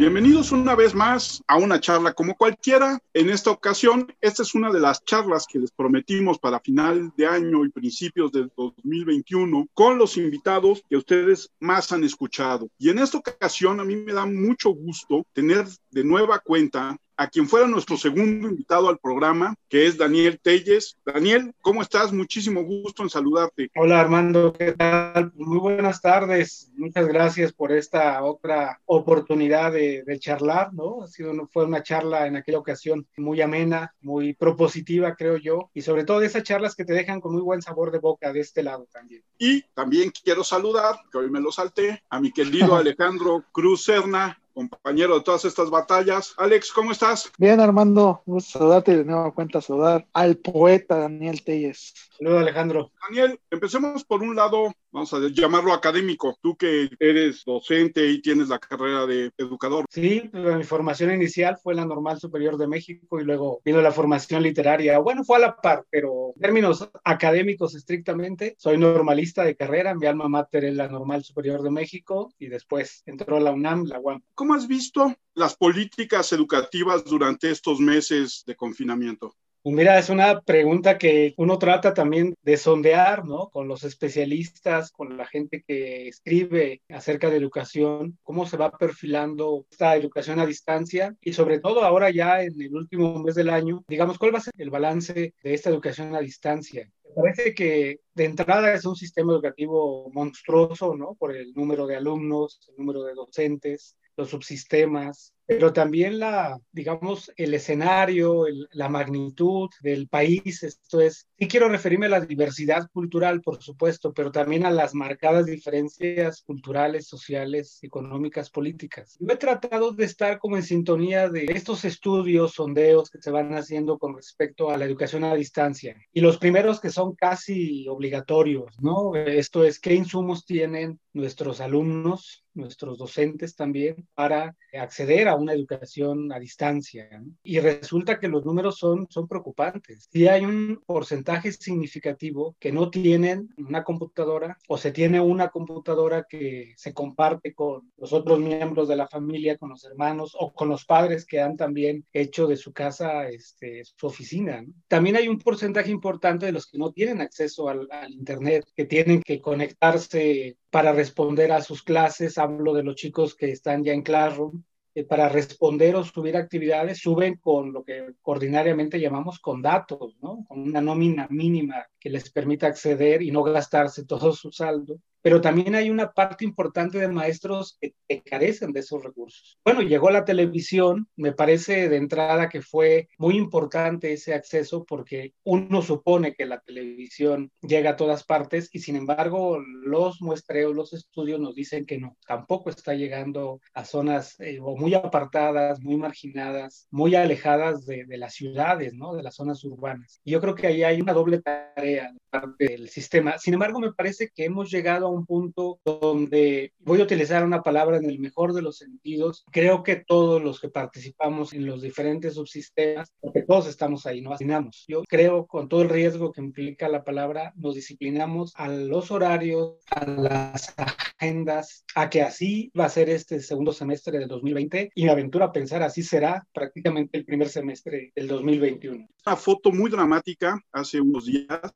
Bienvenidos una vez más a una charla como cualquiera. En esta ocasión, esta es una de las charlas que les prometimos para final de año y principios del 2021 con los invitados que ustedes más han escuchado. Y en esta ocasión a mí me da mucho gusto tener de nueva cuenta a quien fuera nuestro segundo invitado al programa, que es Daniel Telles. Daniel, ¿cómo estás? Muchísimo gusto en saludarte. Hola Armando, ¿qué tal? Muy buenas tardes. Muchas gracias por esta otra oportunidad de, charlar, ¿no? Ha sido, fue una charla en aquella ocasión muy amena, muy propositiva, creo yo, y sobre todo de esas charlas que te dejan con muy buen sabor de boca de este lado también. Y también quiero saludar, que hoy me lo salté, a mi querido Alejandro Cruz Serna, compañero de todas estas batallas. Alex, ¿cómo estás? Bien, Armando, gusto saludarte y de nueva cuenta saludar al poeta Daniel Telles. Saludos, Alejandro. Daniel, empecemos por un lado, vamos a llamarlo académico. Tú que eres docente y tienes la carrera de educador. Sí, pues, mi formación inicial fue la Normal Superior de México y luego vino la formación literaria. Bueno, fue a la par, pero en términos académicos estrictamente, soy normalista de carrera. Mi alma mater es la Normal Superior de México y después entró a la UNAM, la UAM. ¿Cómo has visto las políticas educativas durante estos meses de confinamiento? Pues mira, es una pregunta que uno trata también de sondear, ¿no? Con los especialistas, con la gente que escribe acerca de educación, cómo se va perfilando esta educación a distancia y sobre todo ahora ya en el último mes del año, digamos, ¿cuál va a ser el balance de esta educación a distancia? parece que de entrada es un sistema educativo monstruoso, ¿no? Por el número de alumnos, el número de docentes, los subsistemas, pero también la, digamos, el escenario, la magnitud del país. Esto es, sí quiero referirme a la diversidad cultural, por supuesto, pero también a las marcadas diferencias culturales, sociales, económicas, políticas. Yo he tratado de estar como en sintonía de estos estudios, sondeos que se van haciendo con respecto a la educación a distancia. Y los primeros que son casi obligatorios, ¿no? Esto es, ¿qué insumos tienen nuestros alumnos, nuestros docentes también, para acceder a una educación a distancia. Y resulta que los números son, son preocupantes. Si hay un porcentaje significativo que no tienen una computadora o se tiene una computadora que se comparte con los otros miembros de la familia, con los hermanos o con los padres que han también hecho de su casa este, su oficina. También hay un porcentaje importante de los que no tienen acceso al, al Internet, que tienen que conectarse para responder a sus clases. Hablo de los chicos que están ya en Classroom eh, para responder o subir actividades suben con lo que ordinariamente llamamos con datos, ¿no? Con una nómina mínima que les permita acceder y no gastarse todo su saldo pero también hay una parte importante de maestros que, carecen de esos recursos. Bueno, llegó la televisión, me parece de entrada que fue muy importante ese acceso porque uno supone que la televisión llega a todas partes y sin embargo los muestreos, los estudios nos dicen que no, tampoco está llegando a zonas eh, muy apartadas, muy marginadas, muy alejadas de, de, las ciudades, ¿no? De las zonas urbanas. Y yo creo que ahí hay una doble tarea parte del sistema. Sin embargo, me parece que hemos llegado un punto donde voy a utilizar una palabra en el mejor de los sentidos. Creo que todos los que participamos en los diferentes subsistemas, porque todos estamos ahí, no asignamos. Yo creo con todo el riesgo que implica la palabra, nos disciplinamos a los horarios, a las agendas, a que así va a ser este segundo semestre del 2020 y me aventuro a pensar así será prácticamente el primer semestre del 2021. Una foto muy dramática hace unos días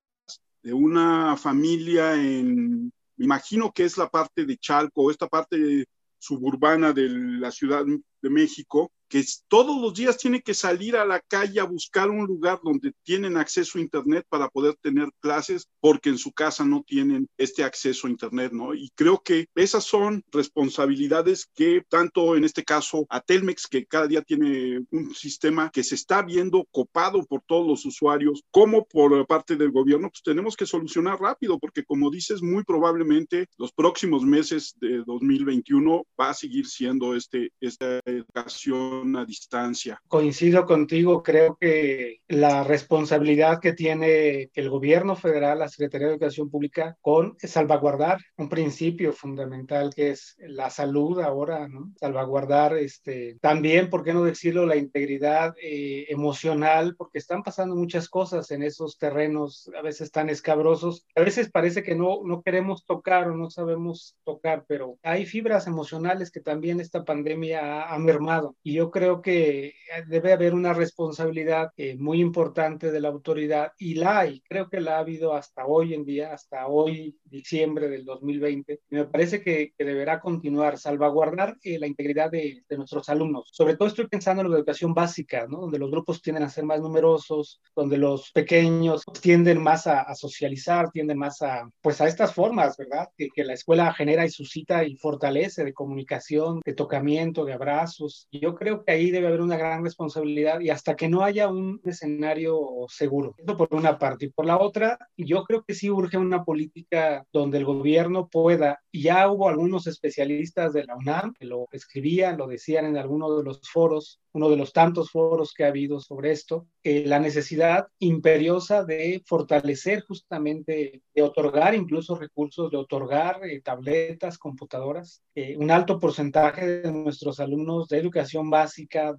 de una familia en me imagino que es la parte de Chalco, esta parte suburbana de la Ciudad de México, que todos los días tiene que salir a la calle a buscar un lugar donde tienen acceso a Internet para poder tener clases, porque en su casa no tienen este acceso a Internet, ¿no? Y creo que esas son responsabilidades que tanto en este caso a Telmex, que cada día tiene un sistema que se está viendo copado por todos los usuarios, como por parte del gobierno, pues tenemos que solucionar rápido, porque como dices, muy probablemente los próximos meses de 2021 va a seguir siendo este, esta educación educación a distancia. Coincido contigo, creo que la responsabilidad que tiene el gobierno federal, la Secretaría de Educación Pública, con salvaguardar un principio fundamental que es la salud ahora, ¿no? Salvaguardar este, también, ¿por qué no decirlo?, la integridad eh, emocional, porque están pasando muchas cosas en esos terrenos a veces tan escabrosos. A veces parece que no, no queremos tocar o no sabemos tocar, pero hay fibras emocionales que también esta pandemia ha, mermado. Y yo creo que debe haber una responsabilidad eh, muy importante de la autoridad y la hay, creo que la ha habido hasta hoy en día, hasta hoy, diciembre del 2020. Y me parece que, deberá continuar, salvaguardar eh, la integridad de, nuestros alumnos. Sobre todo estoy pensando en la educación básica, ¿no? donde los grupos tienden a ser más numerosos, donde los pequeños tienden más a, socializar, tienden más a, pues a estas formas, ¿verdad? Que, que la escuela genera y suscita y fortalece de comunicación, de tocamiento, de abrazos. Yo creo que ahí debe haber una gran responsabilidad y hasta que no haya un escenario seguro. Eso por una parte. Y por la otra, yo creo que sí urge una política donde el gobierno pueda, ya hubo algunos especialistas de la UNAM que lo escribían, lo decían en alguno de los foros, uno de los tantos foros que ha habido sobre esto, eh, la necesidad imperiosa de fortalecer justamente, de otorgar incluso recursos, de otorgar eh, tabletas, computadoras. Eh, un alto porcentaje de nuestros alumnos de educación básica,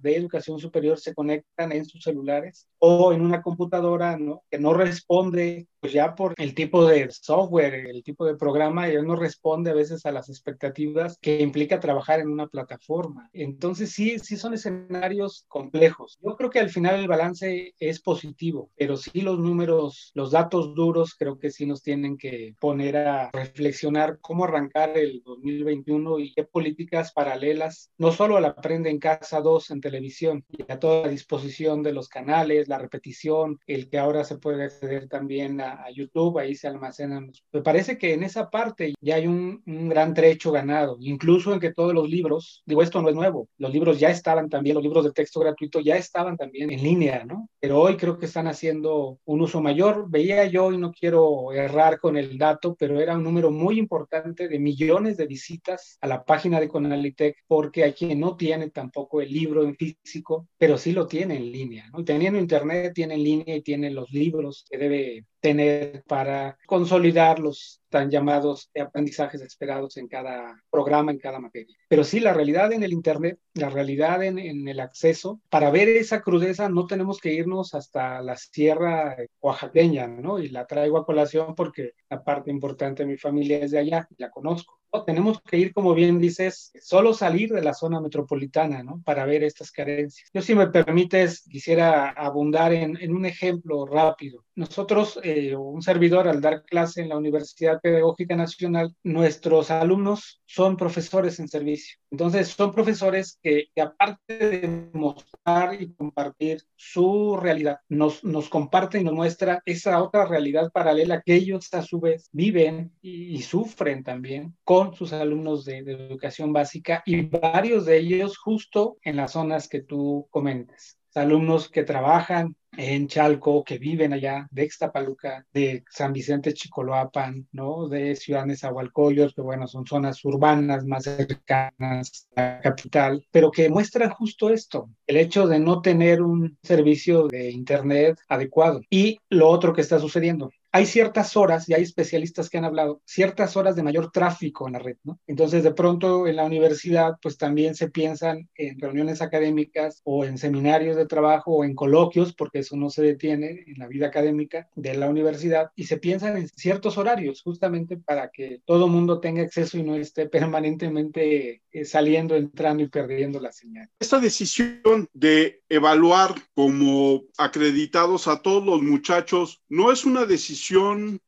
de educación superior, se conectan en sus celulares o en una computadora ¿no? que no responde pues ya por el tipo de software, el tipo de programa, ya no responde a veces a las expectativas que implica trabajar en una plataforma. Entonces sí, sí son escenarios complejos. Yo creo que al final el balance es positivo, pero sí los números, los datos duros creo que sí nos tienen que poner a reflexionar cómo arrancar el 2021 y qué políticas paralelas, no solo la Aprende en Casa 2 en televisión y a toda disposición de los canales, la repetición, el que ahora se puede acceder también a, YouTube, ahí se almacenan. Me parece que en esa parte ya hay un, un gran trecho ganado, incluso en que todos los libros, digo, esto no es nuevo, los libros ya estaban también, los libros de texto gratuito ya estaban también en línea, ¿no? Pero hoy creo que están haciendo un uso mayor. Veía yo, y no quiero errar con el dato, pero era un número muy importante de millones de visitas a la página de Conalitec, porque hay quien no tiene tampoco el libro en físico, pero sí lo tiene en línea, ¿no? teniendo internet, tiene en línea y tiene los libros que debe tener para consolidar los tan llamados aprendizajes esperados en cada programa, en cada materia. Pero sí, la realidad en el Internet, la realidad en, en, el acceso, para ver esa crudeza no tenemos que irnos hasta la sierra oaxaqueña, ¿no? Y la traigo a colación porque la parte importante de mi familia es de allá, la conozco tenemos que ir, como bien dices, solo salir de la zona metropolitana, ¿no? Para ver estas carencias. Yo, si me permites, quisiera abundar en, en un ejemplo rápido. Nosotros, eh, un servidor, al dar clase en la Universidad Pedagógica Nacional, nuestros alumnos son profesores en servicio. Entonces, son profesores que, aparte de mostrar y compartir su realidad, nos, nos comparten y nos muestra esa otra realidad paralela que ellos a su vez viven y, y sufren también con sus alumnos de, educación básica y varios de ellos justo en las zonas que tú comentas. Alumnos que trabajan en Chalco, que viven allá, de Ixtapaluca, de San Vicente Chicoloapan, ¿no? De Ciudad Nezahualcóyotl, que bueno, son zonas urbanas más cercanas a la capital, pero que muestran justo esto, el hecho de no tener un servicio de Internet adecuado. Y lo otro que está sucediendo, hay ciertas horas, y hay especialistas que han hablado, ciertas horas de mayor tráfico en la red, ¿no? Entonces, de pronto en la universidad, pues también se piensan en reuniones académicas o en seminarios de trabajo o en coloquios, porque eso no se detiene en la vida académica de la universidad, y se piensan en ciertos horarios, justamente para que todo mundo tenga acceso y no esté permanentemente eh, saliendo, entrando y perdiendo la señal. Esta decisión de evaluar como acreditados a todos los muchachos no es una decisión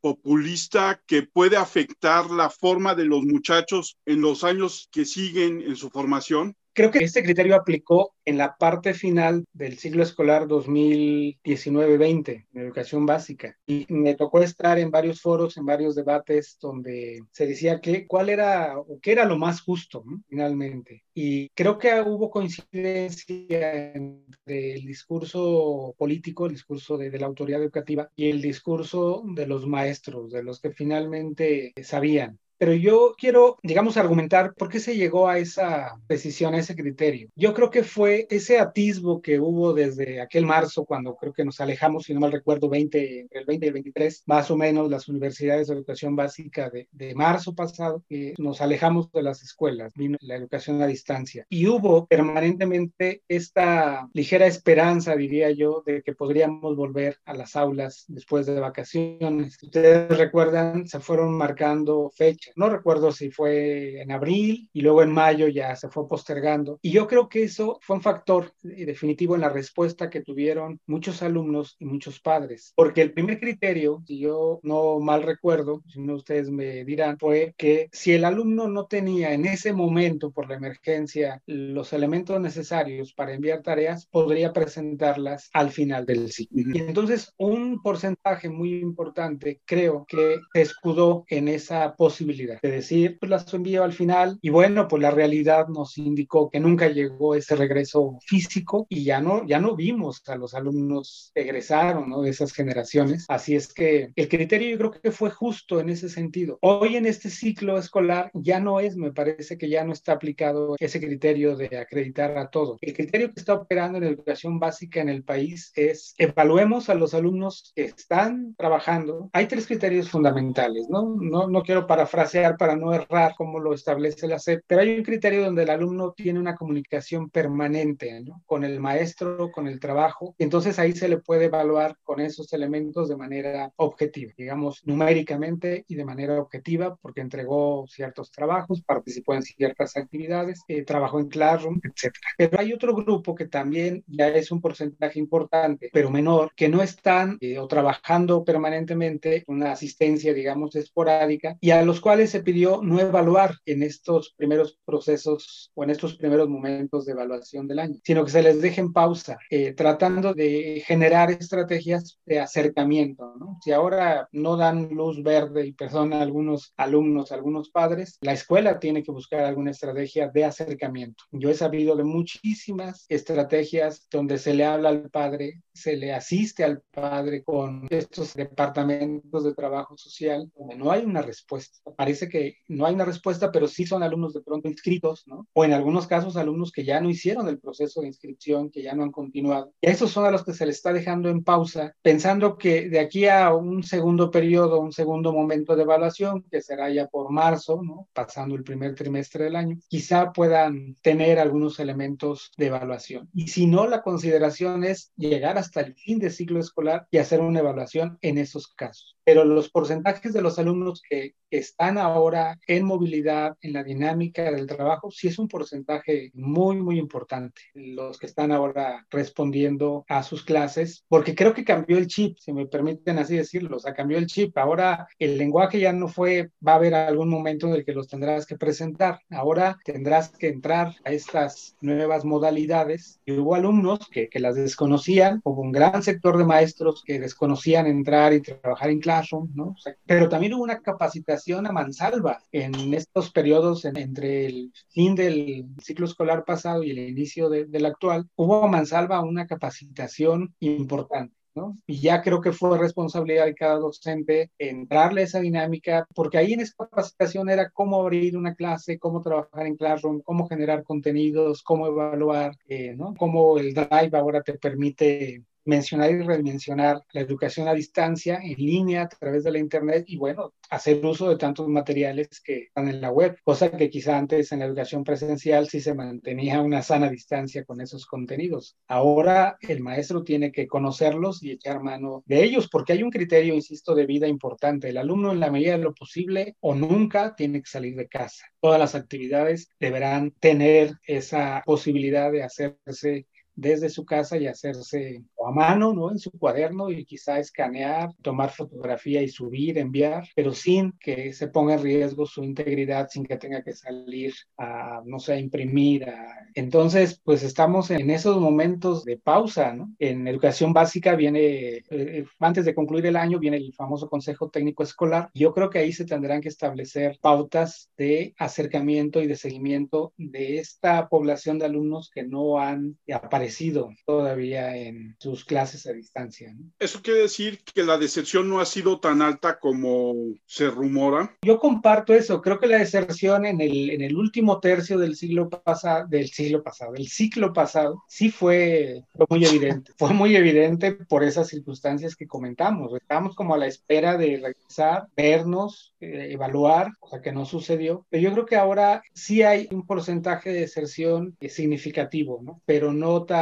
populista que puede afectar la forma de los muchachos en los años que siguen en su formación? Creo que este criterio aplicó en la parte final del ciclo escolar 2019-20, en educación básica. Y me tocó estar en varios foros, en varios debates donde se decía que cuál era o qué era lo más justo, ¿no? finalmente. Y creo que hubo coincidencia entre el discurso político, el discurso de, de la autoridad educativa y el discurso de los maestros, de los que finalmente sabían pero yo quiero, digamos, argumentar por qué se llegó a esa decisión, a ese criterio. Yo creo que fue ese atisbo que hubo desde aquel marzo, cuando creo que nos alejamos, si no mal recuerdo, 20, entre el 20 y el 23, más o menos las universidades de educación básica de, de marzo pasado, que nos alejamos de las escuelas, vino la educación a distancia. Y hubo permanentemente esta ligera esperanza, diría yo, de que podríamos volver a las aulas después de vacaciones. Ustedes recuerdan, se fueron marcando fechas. No recuerdo si fue en abril y luego en mayo ya se fue postergando. Y yo creo que eso fue un factor definitivo en la respuesta que tuvieron muchos alumnos y muchos padres. Porque el primer criterio, si yo no mal recuerdo, si no ustedes me dirán, fue que si el alumno no tenía en ese momento por la emergencia los elementos necesarios para enviar tareas, podría presentarlas al final del ciclo. Y entonces un porcentaje muy importante creo que se escudó en esa posibilidad de decir, pues las envío al final y bueno, pues la realidad nos indicó que nunca llegó ese regreso físico y ya no, ya no vimos a los alumnos egresaron ¿no? de esas generaciones. Así es que el criterio yo creo que fue justo en ese sentido. Hoy en este ciclo escolar ya no es, me parece que ya no está aplicado ese criterio de acreditar a todo. El criterio que está operando en educación básica en el país es evaluemos a los alumnos que están trabajando. Hay tres criterios fundamentales, ¿no? No, no quiero parafrasear para no errar como lo establece la SEP, pero hay un criterio donde el alumno tiene una comunicación permanente, ¿no? Con el maestro, con el trabajo. Entonces ahí se le puede evaluar con esos elementos de manera objetiva, digamos, numéricamente y de manera objetiva, porque entregó ciertos trabajos, participó en ciertas actividades, eh, trabajó en Classroom, etc. Pero hay otro grupo que también ya es un porcentaje importante, pero menor, que no están eh, o trabajando permanentemente, una asistencia, digamos, esporádica, y a los cuales se pidió no evaluar en estos primeros procesos o en estos primeros momentos de evaluación del año, sino que se les deje en pausa, eh, tratando de generar estrategias de acercamiento. ¿no? Si ahora no dan luz verde y perdón algunos alumnos, algunos padres, la escuela tiene que buscar alguna estrategia de acercamiento. Yo he sabido de muchísimas estrategias donde se le habla al padre, se le asiste al padre con estos departamentos de trabajo social, donde no hay una respuesta. Parece que no hay una respuesta, pero sí son alumnos de pronto inscritos, ¿no? O en algunos casos alumnos que ya no hicieron el proceso de inscripción, que ya no han continuado. Y a esos son a los que se les está dejando en pausa, pensando que de aquí a un segundo periodo, un segundo momento de evaluación, que será ya por marzo, ¿no? Pasando el primer trimestre del año, quizá puedan tener algunos elementos de evaluación. Y si no, la consideración es llegar hasta el fin de ciclo escolar y hacer una evaluación en esos casos. Pero los porcentajes de los alumnos que están ahora en movilidad, en la dinámica del trabajo, sí es un porcentaje muy, muy importante. Los que están ahora respondiendo a sus clases, porque creo que cambió el chip, si me permiten así decirlo, o sea, cambió el chip. Ahora el lenguaje ya no fue, va a haber algún momento en el que los tendrás que presentar. Ahora tendrás que entrar a estas nuevas modalidades. Y hubo alumnos que, que las desconocían, hubo un gran sector de maestros que desconocían entrar y trabajar en Classroom, ¿no? O sea, pero también hubo una capacitación a mansalva en estos periodos entre el fin del ciclo escolar pasado y el inicio del actual. Hubo a mansalva una capacitación importante. ¿no? Y ya creo que fue responsabilidad de cada docente entrarle a esa dinámica, porque ahí en esa capacitación era cómo abrir una clase, cómo trabajar en Classroom, cómo generar contenidos, cómo evaluar, eh, ¿no? Cómo el Drive ahora te permite mencionar y redimensionar la educación a distancia, en línea, a través de la Internet y bueno, hacer uso de tantos materiales que están en la web, cosa que quizá antes en la educación presencial sí se mantenía una sana distancia con esos contenidos. Ahora el maestro tiene que conocerlos y echar mano de ellos porque hay un criterio, insisto, de vida importante. El alumno en la medida de lo posible o nunca tiene que salir de casa. Todas las actividades deberán tener esa posibilidad de hacerse desde su casa y hacerse a mano, ¿no? En su cuaderno y quizá escanear, tomar fotografía y subir, enviar, pero sin que se ponga en riesgo su integridad, sin que tenga que salir a, no sé, a imprimir. Entonces, pues estamos en esos momentos de pausa, ¿no? En educación básica viene, eh, eh, antes de concluir el año, viene el famoso Consejo Técnico Escolar. Yo creo que ahí se tendrán que establecer pautas de acercamiento y de seguimiento de esta población de alumnos que no han aparecido permanecido todavía en sus clases a distancia. Eso quiere decir que la deserción no ha sido tan alta como se rumora. Yo comparto eso. Creo que la deserción en el, en el último tercio del siglo pasado, del siglo pasado, del ciclo pasado, sí fue, fue muy evidente. fue muy evidente por esas circunstancias que comentamos. Estábamos como a la espera de regresar, vernos, eh, evaluar, cosa que no sucedió. Pero yo creo que ahora sí hay un porcentaje de deserción significativo, ¿no? pero no tan,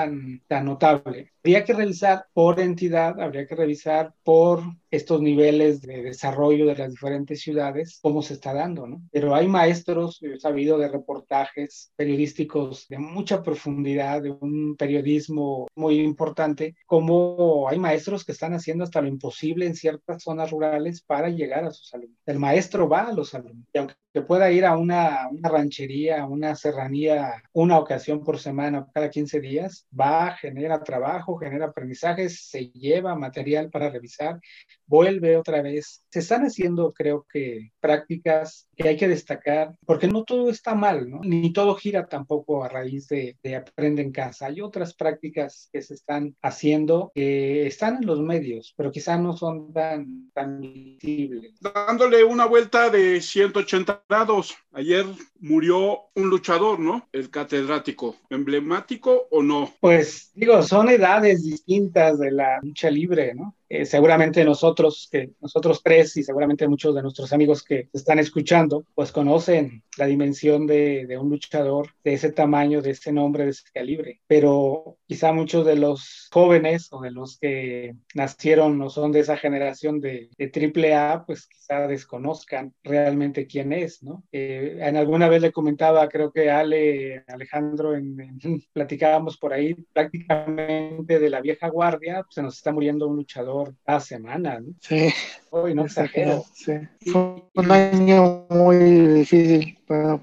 tan notable. Habría que revisar por entidad, habría que revisar por estos niveles de desarrollo de las diferentes ciudades, cómo se está dando, ¿no? Pero hay maestros, he sabido de reportajes periodísticos de mucha profundidad, de un periodismo muy importante, como hay maestros que están haciendo hasta lo imposible en ciertas zonas rurales para llegar a sus alumnos. El maestro va a los alumnos y aunque pueda ir a una, una ranchería, a una serranía una ocasión por semana, cada 15 días, va, genera trabajo, genera aprendizajes, se lleva material para revisar, vuelve otra vez. Se están haciendo, creo que, prácticas que hay que destacar, porque no todo está mal, ¿no? Ni todo gira tampoco a raíz de, de aprende en casa. Hay otras prácticas que se están haciendo que están en los medios, pero quizás no son tan, tan visibles. Dándole una vuelta de 180 grados, ayer murió un luchador, ¿no? El catedrático, emblemático o no? Pues digo, son edades distintas de la lucha libre, ¿no? Eh, seguramente nosotros, que nosotros tres y seguramente muchos de nuestros amigos que están escuchando, pues conocen la dimensión de, de, un luchador de ese tamaño, de ese nombre, de ese calibre. Pero quizá muchos de los jóvenes o de los que nacieron o son de esa generación de, de triple A, pues quizá desconozcan realmente quién es, ¿no? Eh, en alguna vez le comentaba, creo que Ale, Alejandro, en, en, platicábamos por ahí prácticamente de la vieja guardia, pues se nos está muriendo un luchador cada semana. ¿no? Sí. Hoy no exagero. Sí. Fue un año muy difícil para.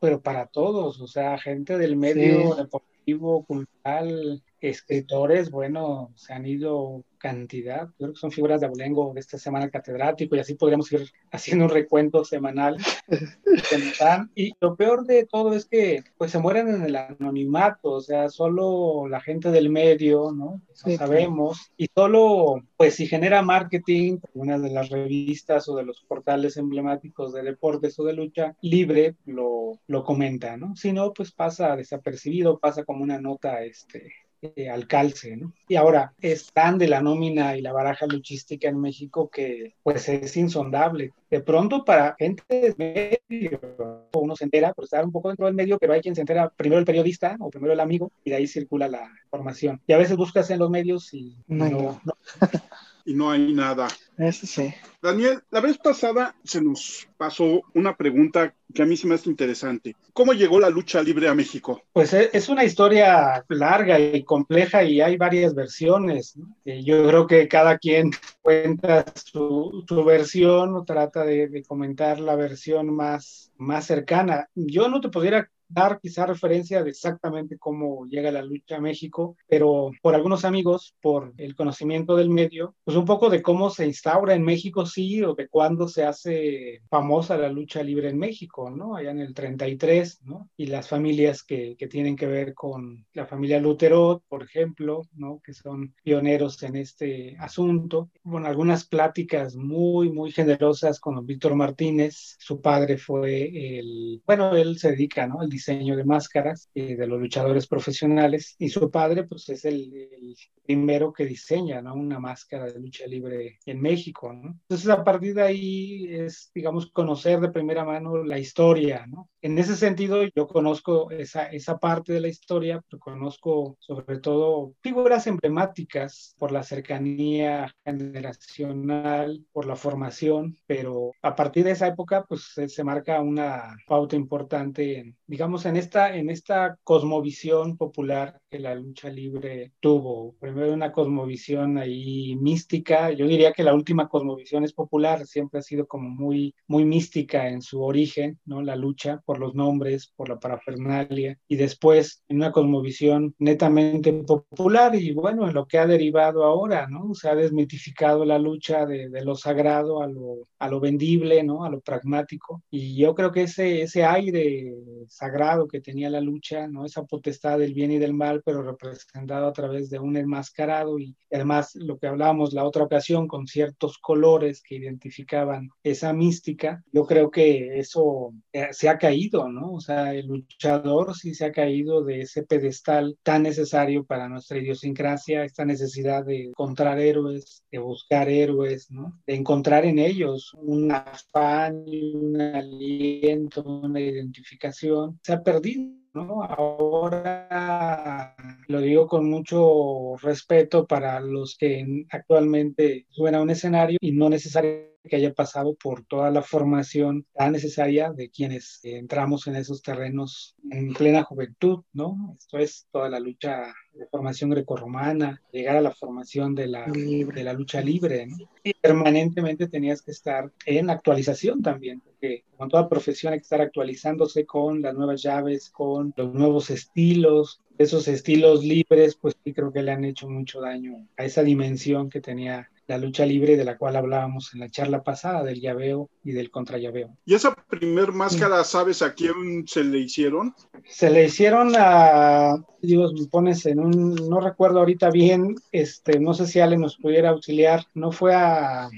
Pero para todos, o sea, gente del medio sí. deportivo, cultural, escritores, bueno, se han ido cantidad, yo creo que son figuras de abolengo de esta semana catedrático y así podríamos ir haciendo un recuento semanal. y lo peor de todo es que pues se mueren en el anonimato, o sea, solo la gente del medio, ¿no? Sí, sabemos, claro. y solo pues si genera marketing, una de las revistas o de los portales emblemáticos de deportes o de lucha libre lo, lo comenta, ¿no? Si no, pues pasa desapercibido, pasa como una nota este, eh, al calce, ¿no? Y ahora es tan de la nómina y la baraja luchística en México que pues es insondable. De pronto para gente de medio, uno se entera por estar un poco dentro del medio, pero hay quien se entera primero el periodista o primero el amigo y de ahí circula la información. Y a veces buscas en los medios y no, no, no. y no hay nada. Eso sí. Daniel, la vez pasada se nos pasó una pregunta que a mí se me hace interesante. ¿Cómo llegó la lucha libre a México? Pues es una historia larga y compleja y hay varias versiones. ¿no? Yo creo que cada quien cuenta su, su versión o trata de, de, comentar la versión más, más cercana. Yo no te pudiera dar quizá referencia de exactamente cómo llega la lucha a México, pero por algunos amigos, por el conocimiento del medio, pues un poco de cómo se instaura en México, sí, o de cuándo se hace famosa la lucha libre en México, ¿no? Allá en el 33, ¿no? Y las familias que, que tienen que ver con la familia Lutero, por ejemplo, ¿no? Que son pioneros en este asunto. Bueno, algunas pláticas muy, muy generosas con Víctor Martínez. Su padre fue el, bueno, él se dedica, ¿no? El diseño de máscaras eh, de los luchadores profesionales y su padre pues es el, el, primero que diseña ¿no? una máscara de lucha libre en México. ¿no? Entonces a partir de ahí es digamos conocer de primera mano la historia. ¿no? En ese sentido yo conozco esa, esa parte de la historia, pero conozco sobre todo figuras emblemáticas por la cercanía generacional, por la formación, pero a partir de esa época pues se, se marca una pauta importante en digamos en esta, en esta cosmovisión popular que la lucha libre tuvo. Primero una cosmovisión ahí mística. Yo diría que la última cosmovisión es popular, siempre ha sido como muy, muy mística en su origen, ¿no? La lucha por los nombres, por la parafernalia. Y después en una cosmovisión netamente popular y bueno, en lo que ha derivado ahora, ¿no? Se ha desmitificado la lucha de, de lo sagrado a lo, a lo vendible, ¿no? A lo pragmático. Y yo creo que ese, ese aire sagrado sagrado que tenía la lucha, ¿no? Esa potestad del bien y del mal, pero representado a través de un enmascarado y además lo que hablábamos la otra ocasión con ciertos colores que identificaban esa mística. Yo creo que eso eh, se ha caído, ¿no? O sea, el luchador sí se ha caído de ese pedestal tan necesario para nuestra idiosincrasia, esta necesidad de encontrar héroes, de buscar héroes, ¿no? De encontrar en ellos un afán, un aliento, una identificación. Se ha perdido ¿no? Ahora lo digo con mucho respeto para los que actualmente suben a un escenario y no necesariamente que haya pasado por toda la formación tan necesaria de quienes entramos en esos terrenos en plena juventud, ¿no? Esto es toda la lucha de formación grecorromana, llegar a la formación de la, de la lucha libre, ¿no? Y permanentemente tenías que estar en actualización también, porque con toda profesión hay que estar actualizándose con las nuevas llaves, con los nuevos estilos, esos estilos libres, pues sí creo que le han hecho mucho daño a esa dimensión que tenía la lucha libre de la cual hablábamos en la charla pasada, del llaveo y del contrallaveo. ¿Y esa primer máscara, sabes a quién se le hicieron? Se le hicieron a, digo, me pones en un, no recuerdo ahorita bien, este, no sé si Ale nos pudiera auxiliar, no fue a,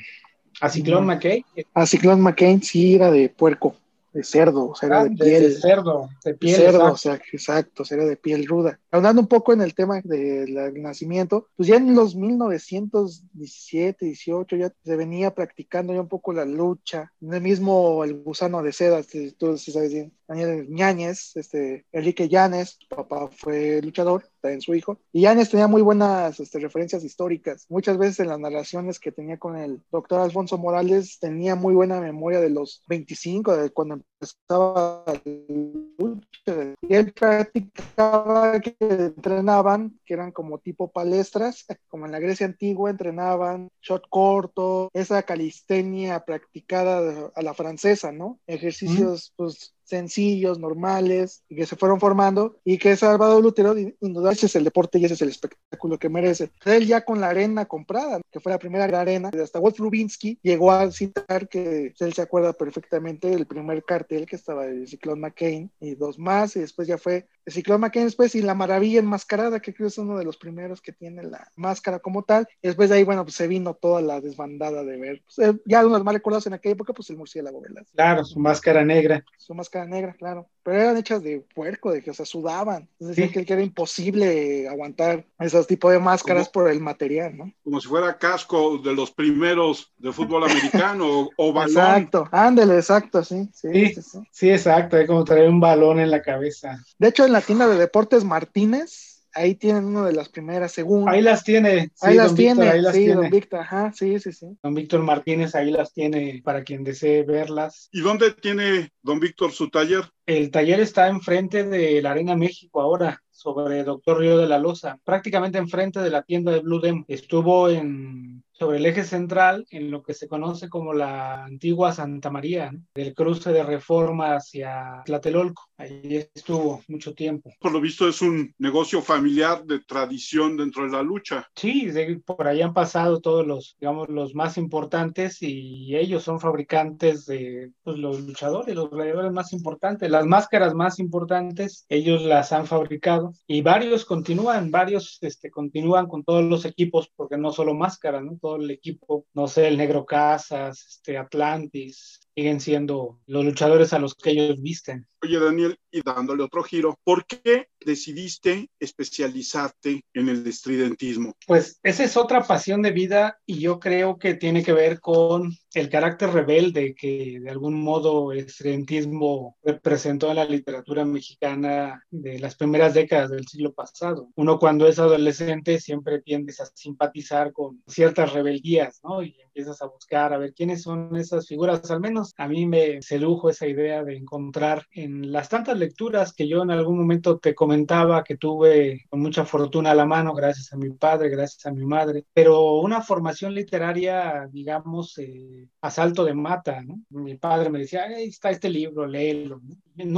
a Ciclón McCain. A Ciclón McCain sí era de puerco de cerdo, o sea, era de ah, piel. De cerdo, de piel. cerdo, o sea, exacto, o sea, era de piel ruda. Hablando un poco en el tema del nacimiento, pues ya en los 1917, 18 ya se venía practicando ya un poco la lucha. En el mismo el gusano de seda, tú sabes bien, Daniel Ñañez, este, Enrique Llanes, papá fue luchador, también su hijo, y Llanes tenía muy buenas este, referencias históricas. Muchas veces en las narraciones que tenía con el doctor Alfonso Morales, tenía muy buena memoria de los 25, de cuando empezaba la lucha. Y él practicaba que entrenaban, que eran como tipo palestras, como en la Grecia antigua entrenaban shot corto, esa calistenia practicada a la francesa, ¿no? Ejercicios, pues sencillos, normales, y que se fueron formando, y que Salvador Lutero, indudablemente es el deporte y ese es el espectáculo que merece. Él ya con la arena comprada, que fue la primera arena, hasta Wolf Rubinsky llegó a citar que él se acuerda perfectamente del primer cartel que estaba de Ciclón McCain y dos más, y después ya fue Ciclón después y la maravilla enmascarada, que creo es uno de los primeros que tiene la máscara como tal, y después de ahí, bueno, pues se vino toda la desbandada de ver, pues, eh, ya unos más recordados en aquella época, pues el murciélago, ¿verdad? Claro, su máscara negra. Su máscara negra, claro. Pero eran hechas de puerco, de que, o sea, sudaban. Es decir, que era imposible aguantar esos tipos de máscaras por el material, ¿no? Como si fuera casco de los primeros de fútbol americano o balón. Exacto, ándele, exacto, sí. Sí, sí, exacto, es como traer un balón en la cabeza. De hecho, en la tienda de deportes Martínez, ahí tienen una de las primeras, según. Ahí las tiene. ahí las tiene, ahí las sí, don Víctor, ajá, sí, sí, sí. Don Víctor Martínez ahí las tiene para quien desee verlas. ¿Y dónde tiene don Víctor su taller? El taller está enfrente de la Arena México ahora, sobre Doctor Río de la Loza, prácticamente enfrente de la tienda de Blue Dem. Estuvo en sobre el eje central en lo que se conoce como la antigua Santa María, del cruce de Reforma hacia Tlatelolco. Ahí estuvo mucho tiempo. Por lo visto es un negocio familiar de tradición dentro de la lucha. Sí, por ahí han pasado todos los, digamos, los más importantes y ellos son fabricantes de pues, los luchadores, los gladiadores más importantes, las máscaras más importantes, ellos las han fabricado y varios continúan, varios este, continúan con todos los equipos porque no solo máscaras, ¿no? Todo el equipo, no sé, el Negro Casas, este Atlantis, siguen siendo los luchadores a los que ellos visten. Oye, Daniel, y dándole otro giro, ¿por qué decidiste especializarte en el estridentismo? Pues esa es otra pasión de vida y yo creo que tiene que ver con el carácter rebelde que de algún modo el estridentismo representó en la literatura mexicana de las primeras décadas del siglo pasado. Uno cuando es adolescente siempre tiendes a simpatizar con ciertas rebeldías, ¿no? Y empiezas a buscar a ver quiénes son esas figuras. Al menos a mí me sedujo esa idea de encontrar en las tantas lecturas que yo en algún momento te comentaba que tuve con mucha fortuna a la mano gracias a mi padre, gracias a mi madre, pero una formación literaria, digamos, eh, a salto de mata. Mi padre me decía, ahí está este libro, léelo,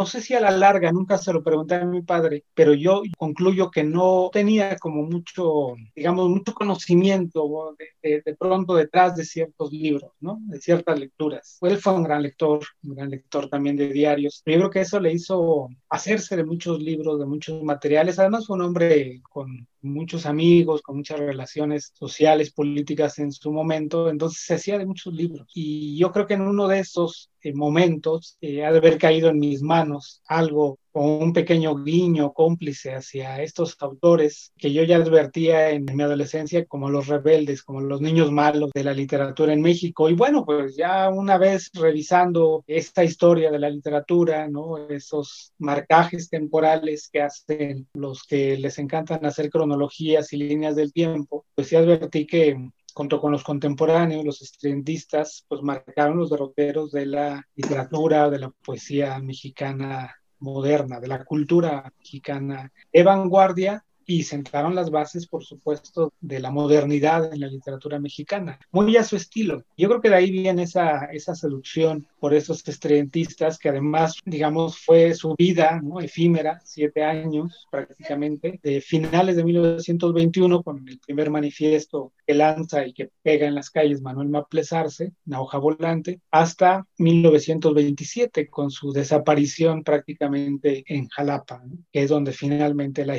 sé si a la larga, nunca se lo pregunté a mi padre, pero yo concluyo que no tenía como mucho, digamos, mucho conocimiento de, de, pronto detrás de ciertos libros, ¿no? De ciertas lecturas. Él fue un gran lector, un gran lector también de diarios. Yo creo que eso le hizo hacerse de muchos libros, de muchos materiales. Además fue un hombre con muchos amigos, con muchas relaciones sociales, políticas en su momento, entonces se hacía de muchos libros. Y yo creo que en uno de esos eh, momentos eh, ha de haber caído en mis manos algo con un pequeño guiño cómplice hacia estos autores que yo ya advertía en mi adolescencia como los rebeldes, como los niños malos de la literatura en México. Y bueno, pues ya una vez revisando esta historia de la literatura, ¿no? Esos marcajes temporales que hacen los que les encantan hacer cronologías y líneas del tiempo, pues sí advertí que junto con los contemporáneos, los estridentistas, pues marcaron los derroteros de la literatura, de la poesía mexicana moderna, de la cultura mexicana de vanguardia y sentaron las bases, por supuesto, de la modernidad en la literatura mexicana, muy a su estilo. Yo creo que de ahí viene esa, esa seducción por esos estridentistas, que además, digamos, fue su vida ¿no? efímera, siete años prácticamente, de finales de 1921, con el primer manifiesto que lanza y que pega en las calles Manuel Maplesarse, una hoja volante, hasta 1927, con su desaparición prácticamente en Jalapa, que es donde finalmente la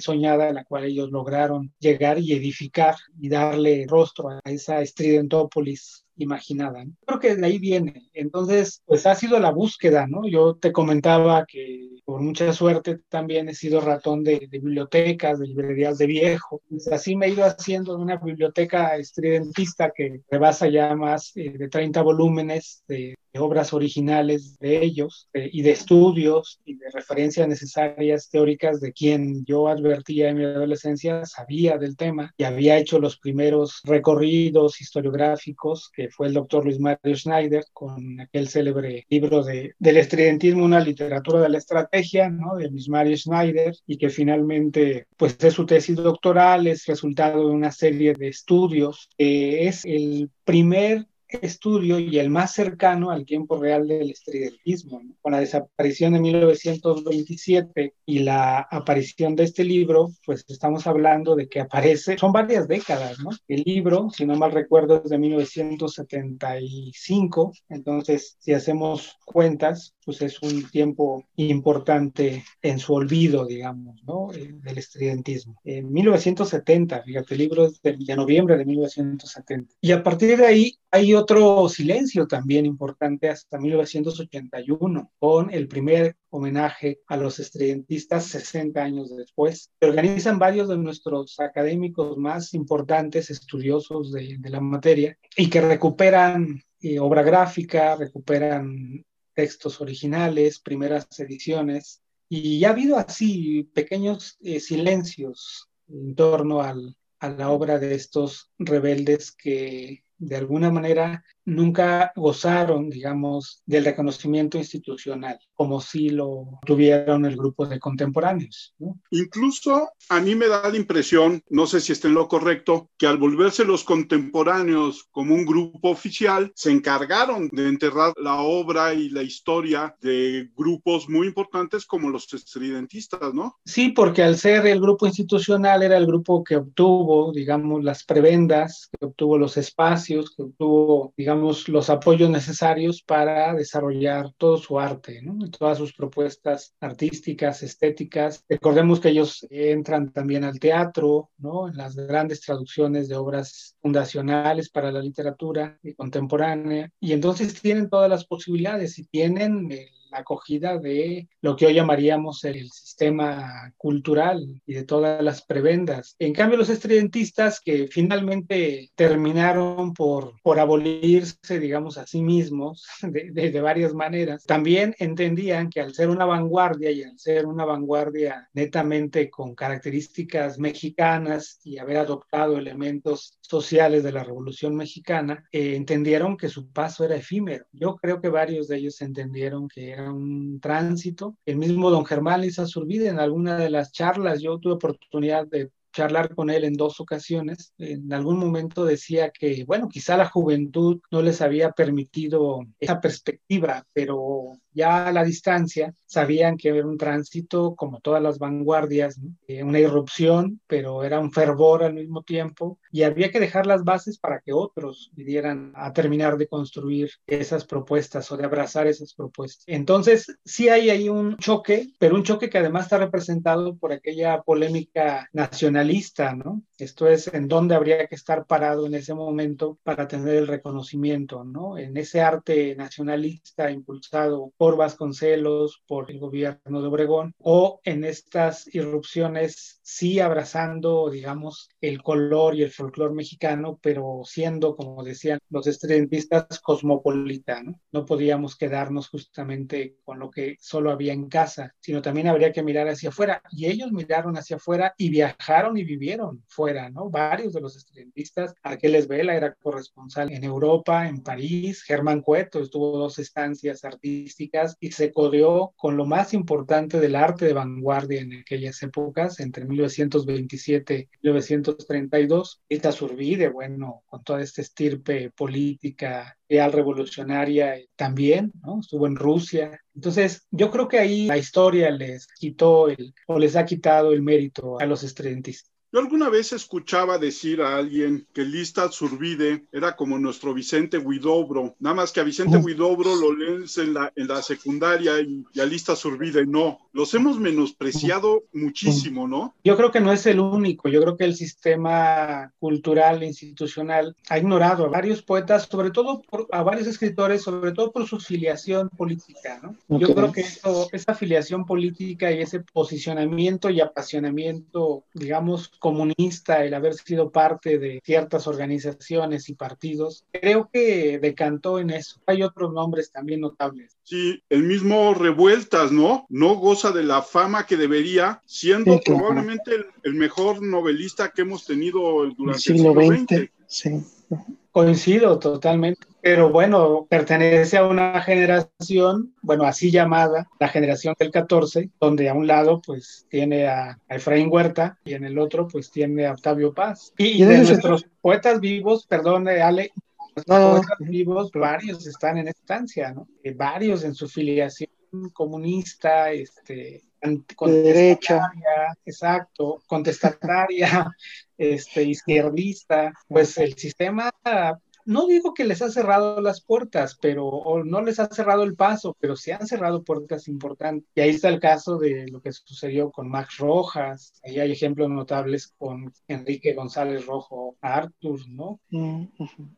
Soñada en la cual ellos lograron llegar y edificar y darle rostro a esa estridentópolis imaginada. Creo que de ahí viene. Entonces, pues ha sido la búsqueda, ¿no? Yo te comentaba que por mucha suerte también he sido ratón de, bibliotecas, de librerías de viejo. Pues así me he ido haciendo una biblioteca estridentista que rebasa ya más eh, de 30 volúmenes de, obras originales de ellos y de estudios y de referencias necesarias teóricas de quien yo advertía en mi adolescencia sabía del tema y había hecho los primeros recorridos historiográficos que fue el doctor Luis Mario Schneider con aquel célebre libro de, del estridentismo, una literatura de la estrategia, ¿no? de Luis Mario Schneider, y que finalmente pues es su tesis doctoral, es resultado de una serie de estudios, que es el primer estudio y el más cercano al tiempo real del estridentismo. Con la desaparición de 1927 y la aparición de este libro, pues estamos hablando de que aparece, son varias décadas, ¿no? El libro, si no mal recuerdo, es de 1975, entonces si hacemos cuentas, pues es un tiempo importante en su olvido, digamos, ¿no? Eh, del estridentismo. En 1970, fíjate, el libro es de, de noviembre de 1970. Y a partir de ahí hay otro silencio también importante hasta 1981, con el primer homenaje a los estridentistas 60 años después. Se organizan varios de nuestros académicos más importantes, estudiosos de, la materia, y que recuperan eh, obra gráfica, recuperan textos originales, primeras ediciones, y ha habido así pequeños eh, silencios en torno al, a la obra de estos rebeldes que de alguna manera nunca gozaron, digamos, del reconocimiento institucional, como si lo tuvieron el grupo de contemporáneos. Incluso a mí me da la impresión, no sé si esté en lo correcto, que al volverse los contemporáneos como un grupo oficial, se encargaron de enterrar la obra y la historia de grupos muy importantes como los estridentistas, ¿no? Sí, porque al ser el grupo institucional era el grupo que obtuvo, digamos, las prebendas, que obtuvo los espacios, que obtuvo, digamos, los apoyos necesarios para desarrollar todo su arte, ¿no? todas sus propuestas artísticas, estéticas. Recordemos que ellos entran también al teatro, ¿no? en las grandes traducciones de obras fundacionales para la literatura contemporánea, y entonces tienen todas las posibilidades y tienen el la acogida de lo que hoy llamaríamos el sistema cultural y de todas las prebendas. En cambio, los estridentistas que finalmente terminaron por, por abolirse, digamos, a sí mismos de, de, varias maneras, también entendían que al ser una vanguardia y al ser una vanguardia netamente con características mexicanas y haber adoptado elementos sociales de la Revolución Mexicana, eh, entendieron que su paso era efímero. Yo creo que varios de ellos entendieron que era un tránsito. El mismo don Germán Liza Zurbide en alguna de las charlas, yo tuve oportunidad de charlar con él en dos ocasiones. En algún momento decía que, bueno, quizá la juventud no les había permitido esa perspectiva, pero Ya a la distancia sabían que era un tránsito como todas las vanguardias, eh, una irrupción, pero era un fervor al mismo tiempo y había que dejar las bases para que otros vinieran a terminar de construir esas propuestas o de abrazar esas propuestas. Entonces, sí hay ahí un choque, pero un choque que además está representado por aquella polémica nacionalista, ¿no? Esto es en dónde habría que estar parado en ese momento para tener el reconocimiento, ¿no? En ese arte nacionalista impulsado por Vasconcelos, por el gobierno de Obregón, o en estas irrupciones sí abrazando, digamos, el color y el folclore mexicano, pero siendo, como decían los estridentistas, cosmopolita, ¿no? No podíamos quedarnos justamente con lo que solo había en casa, sino también habría que mirar hacia afuera. Y ellos miraron hacia afuera y viajaron y vivieron fuera, ¿no? Varios de los estridentistas, Arqueles Vela era corresponsal en Europa, en París, Germán Cueto estuvo dos estancias artísticas y se codeó con lo más importante del arte de vanguardia en aquellas épocas, entre 1927 y 1932. Esta Zurbide, bueno, con toda esta estirpe política real revolucionaria también, ¿no? Estuvo en Rusia. Entonces, yo creo que ahí la historia les quitó el, o les ha quitado el mérito a los estudiantistas. Yo alguna vez escuchaba decir a alguien que Lista Zurbide era como nuestro Vicente Huidobro, nada más que a Vicente Huidobro lo lees en la, en la secundaria y, a Lista Zurbide no. Los hemos menospreciado muchísimo, ¿no? Yo creo que no es el único, yo creo que el sistema cultural e institucional ha ignorado a varios poetas, sobre todo a varios escritores, sobre todo por su filiación política, ¿no? Yo creo que eso, esa afiliación política y ese posicionamiento y apasionamiento, digamos, comunista, el haber sido parte de ciertas organizaciones y partidos, creo que decantó en eso. Hay otros nombres también notables. Sí, el mismo Revueltas, ¿no? No goza de la fama que debería, siendo probablemente el, mejor novelista que hemos tenido durante el siglo, XX. Sí. Coincido totalmente, pero bueno, pertenece a una generación, bueno, así llamada, la generación del 14, donde a un lado pues tiene a, Efraín Huerta y en el otro pues tiene a Octavio Paz. Y, de nuestros poetas vivos, perdón, Ale, poetas vivos, varios están en estancia, ¿no? Eh, varios en su filiación comunista, este, derecha, exacto, contestataria, este, izquierdista, pues el sistema no digo que les ha cerrado las puertas, pero o no les ha cerrado el paso, pero se han cerrado puertas importantes. Y ahí está el caso de lo que sucedió con Max Rojas. Ahí hay ejemplos notables con Enrique González Rojo, Artur, ¿no? Mm,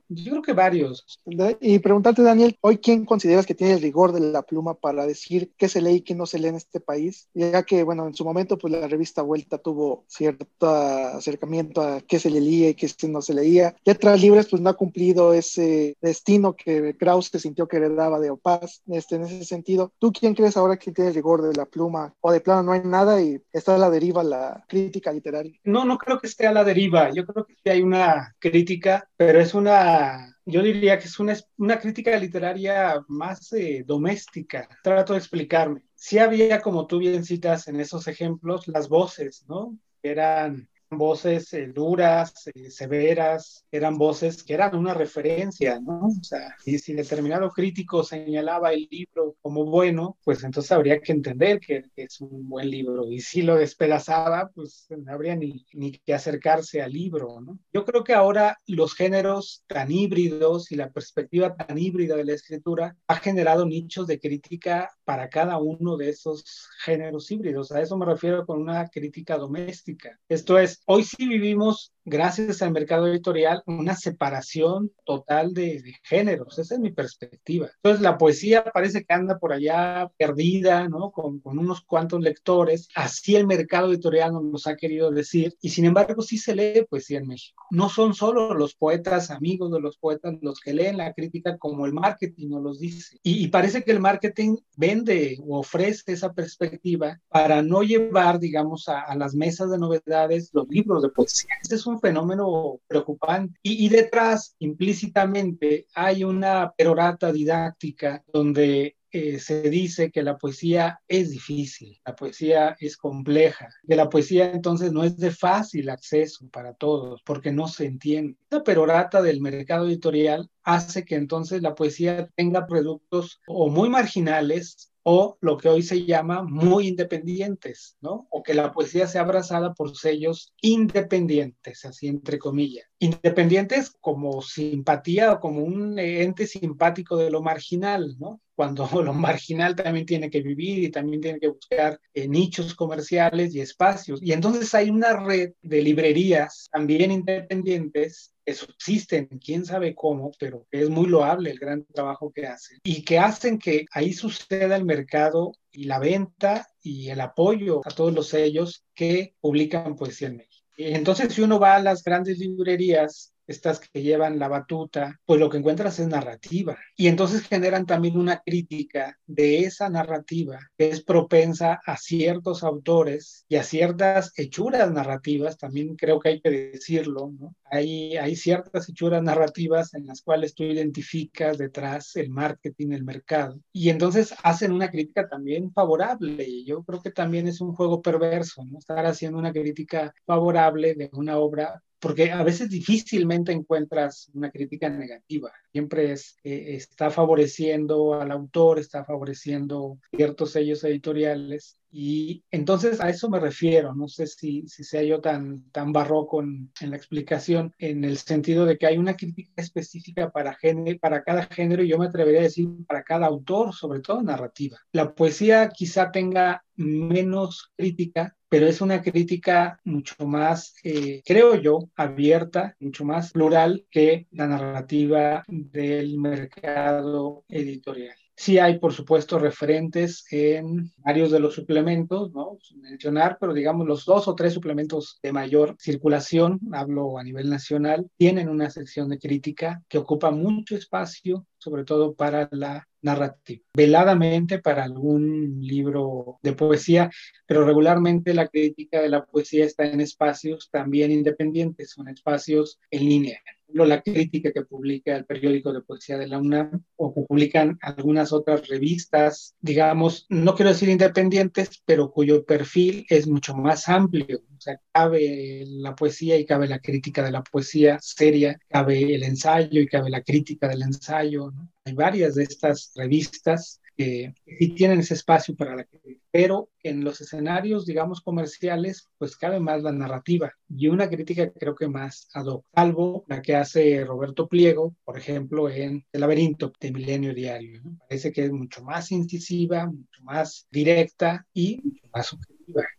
Yo creo que varios. Y preguntarte, Daniel, hoy quién consideras que tiene el rigor de la pluma para decir qué se lee y qué no se lee en este país, ya que, bueno, en su momento, pues la revista Vuelta tuvo cierto acercamiento a qué se leía y qué no se leía. Letras Libres, pues no ha cumplido ese destino que Krause sintió que heredaba de Opaz. Este, en ese sentido, ¿tú quién crees ahora que tiene rigor de la pluma? O de plano no hay nada y está a la deriva la crítica literaria. No, no creo que esté a la deriva. Yo creo que hay una crítica, pero es una yo diría que es una, una crítica literaria más eh, doméstica. Trato de explicarme. Sí había, como tú bien citas en esos ejemplos, las voces, ¿no? Eran voces eh, duras, eh, severas, eran voces que eran una referencia, ¿no? O sea, y si determinado crítico señalaba el libro como bueno, pues entonces habría que entender que, es un buen libro. Y si lo despedazaba, pues no habría ni, ni que acercarse al libro, ¿no? Yo creo que ahora los géneros tan híbridos y la perspectiva tan híbrida de la escritura ha generado nichos de crítica para cada uno de esos géneros híbridos. A eso me refiero con una crítica doméstica. Esto es, hoy sí vivimos gracias al mercado editorial, una separación total de, géneros. Esa es mi perspectiva. Entonces, la poesía parece que anda por allá perdida, ¿no? Con, unos cuantos lectores. Así el mercado editorial nos ha querido decir. Y sin embargo, sí se lee poesía en México. No son solo los poetas, amigos de los poetas, los que leen la crítica como el marketing nos los dice. Y, parece que el marketing vende o ofrece esa perspectiva para no llevar, digamos, a, a las mesas de novedades los libros de poesía. Ese es un fenómeno preocupante. Y, detrás, implícitamente, hay una perorata didáctica donde eh, se dice que la poesía es difícil, la poesía es compleja, que la poesía entonces no es de fácil acceso para todos porque no se entiende. La perorata del mercado editorial hace que entonces la poesía tenga productos o muy marginales o lo que hoy se llama muy independientes, ¿no? O que la poesía sea abrazada por sellos independientes, así entre comillas. Independientes como simpatía o como un ente simpático de lo marginal, ¿no? Cuando lo marginal también tiene que vivir y también tiene que buscar eh, nichos comerciales y espacios. Y entonces hay una red de librerías también independientes que subsisten, quién sabe cómo, pero es muy loable el gran trabajo que hacen y que hacen que ahí suceda el mercado y la venta y el apoyo a todos los sellos que publican poesía en México. Entonces, si uno va a las grandes librerías estas que llevan la batuta, pues lo que encuentras es narrativa. Y entonces generan también una crítica de esa narrativa que es propensa a ciertos autores y a ciertas hechuras narrativas, también creo que hay que decirlo, ¿no? Hay, hay ciertas hechuras narrativas en las cuales tú identificas detrás el marketing, el mercado, y entonces hacen una crítica también favorable. Y yo creo que también es un juego perverso, ¿no? Estar haciendo una crítica favorable de una obra porque a veces difícilmente encuentras una crítica negativa, siempre es, eh, está favoreciendo al autor, está favoreciendo ciertos sellos editoriales y entonces a eso me refiero, no sé si, si sea yo tan, tan barroco en, la explicación, en el sentido de que hay una crítica específica para, género, para cada género y yo me atrevería a decir para cada autor, sobre todo narrativa. La poesía quizá tenga menos crítica, pero es una crítica mucho más, eh, creo yo, abierta, mucho más plural que la narrativa del mercado editorial. Sí hay, por supuesto, referentes en varios de los suplementos, ¿no? Sin mencionar, pero digamos los dos o tres suplementos de mayor circulación, hablo a nivel nacional, tienen una sección de crítica que ocupa mucho espacio, sobre todo para la narrativa, veladamente para algún libro de poesía, pero regularmente la crítica de la poesía está en espacios también independientes, son espacios en línea la crítica que publica el periódico de poesía de la UNAM o que publican algunas otras revistas, digamos, no quiero decir independientes, pero cuyo perfil es mucho más amplio. O sea, cabe la poesía y cabe la crítica de la poesía seria, cabe el ensayo y cabe la crítica del ensayo. Hay varias de estas revistas que sí tienen ese espacio para la crítica, pero en los escenarios, digamos, comerciales, pues cabe más la narrativa y una crítica creo que más ad hoc, salvo la que hace Roberto Pliego, por ejemplo, en El laberinto de Milenio Diario. Parece que es mucho más incisiva, mucho más directa y mucho más objetiva.